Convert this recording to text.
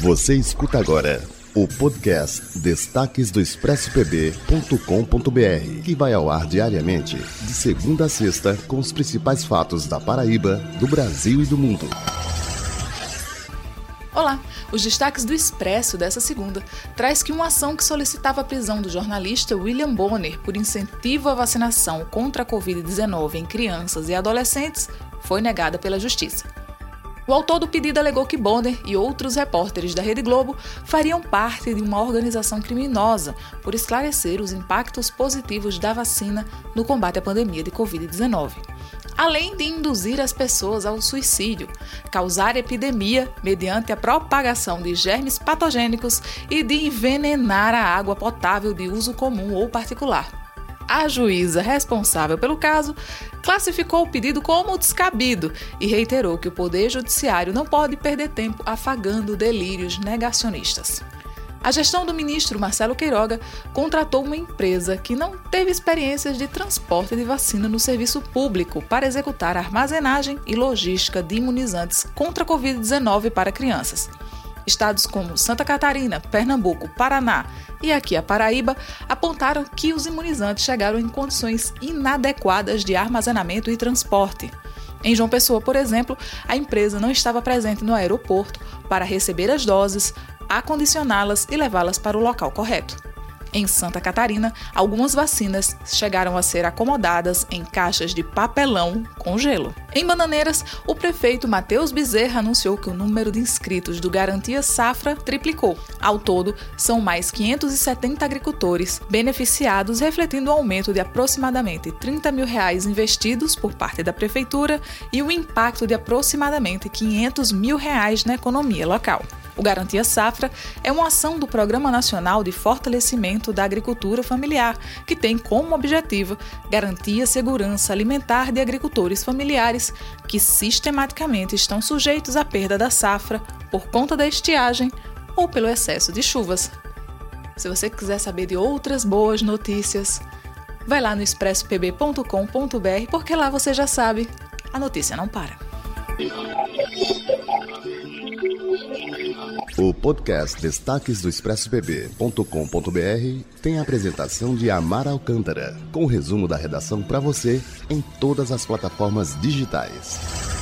Você escuta agora o podcast Destaques do ExpressoPB.com.br, que vai ao ar diariamente, de segunda a sexta, com os principais fatos da Paraíba, do Brasil e do mundo. Olá, os destaques do Expresso dessa segunda traz que uma ação que solicitava a prisão do jornalista William Bonner por incentivo à vacinação contra a Covid-19 em crianças e adolescentes foi negada pela Justiça. O autor do pedido alegou que Bonner e outros repórteres da Rede Globo fariam parte de uma organização criminosa por esclarecer os impactos positivos da vacina no combate à pandemia de Covid-19. Além de induzir as pessoas ao suicídio, causar epidemia mediante a propagação de germes patogênicos e de envenenar a água potável de uso comum ou particular. A juíza responsável pelo caso classificou o pedido como descabido e reiterou que o Poder Judiciário não pode perder tempo afagando delírios negacionistas. A gestão do ministro Marcelo Queiroga contratou uma empresa que não teve experiências de transporte de vacina no serviço público para executar a armazenagem e logística de imunizantes contra a Covid-19 para crianças. Estados como Santa Catarina, Pernambuco, Paraná e aqui a Paraíba apontaram que os imunizantes chegaram em condições inadequadas de armazenamento e transporte. Em João Pessoa, por exemplo, a empresa não estava presente no aeroporto para receber as doses, acondicioná-las e levá-las para o local correto. Em Santa Catarina, algumas vacinas chegaram a ser acomodadas em caixas de papelão com gelo. Em Bananeiras, o prefeito Matheus Bezerra anunciou que o número de inscritos do Garantia Safra triplicou. Ao todo, são mais 570 agricultores beneficiados, refletindo o aumento de aproximadamente 30 mil reais investidos por parte da prefeitura e o impacto de aproximadamente 500 mil reais na economia local. O Garantia Safra é uma ação do Programa Nacional de Fortalecimento da Agricultura Familiar, que tem como objetivo garantir a segurança alimentar de agricultores familiares que sistematicamente estão sujeitos à perda da safra por conta da estiagem ou pelo excesso de chuvas. Se você quiser saber de outras boas notícias, vai lá no expressopb.com.br porque lá você já sabe, a notícia não para. O podcast Destaques do ExpressoPB.com.br tem a apresentação de Amar Alcântara, com o resumo da redação para você em todas as plataformas digitais.